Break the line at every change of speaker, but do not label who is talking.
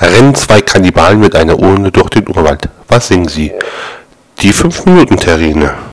Rennen zwei Kannibalen mit einer Urne durch den Urwald. Was singen sie? Die 5-Minuten-Terrine.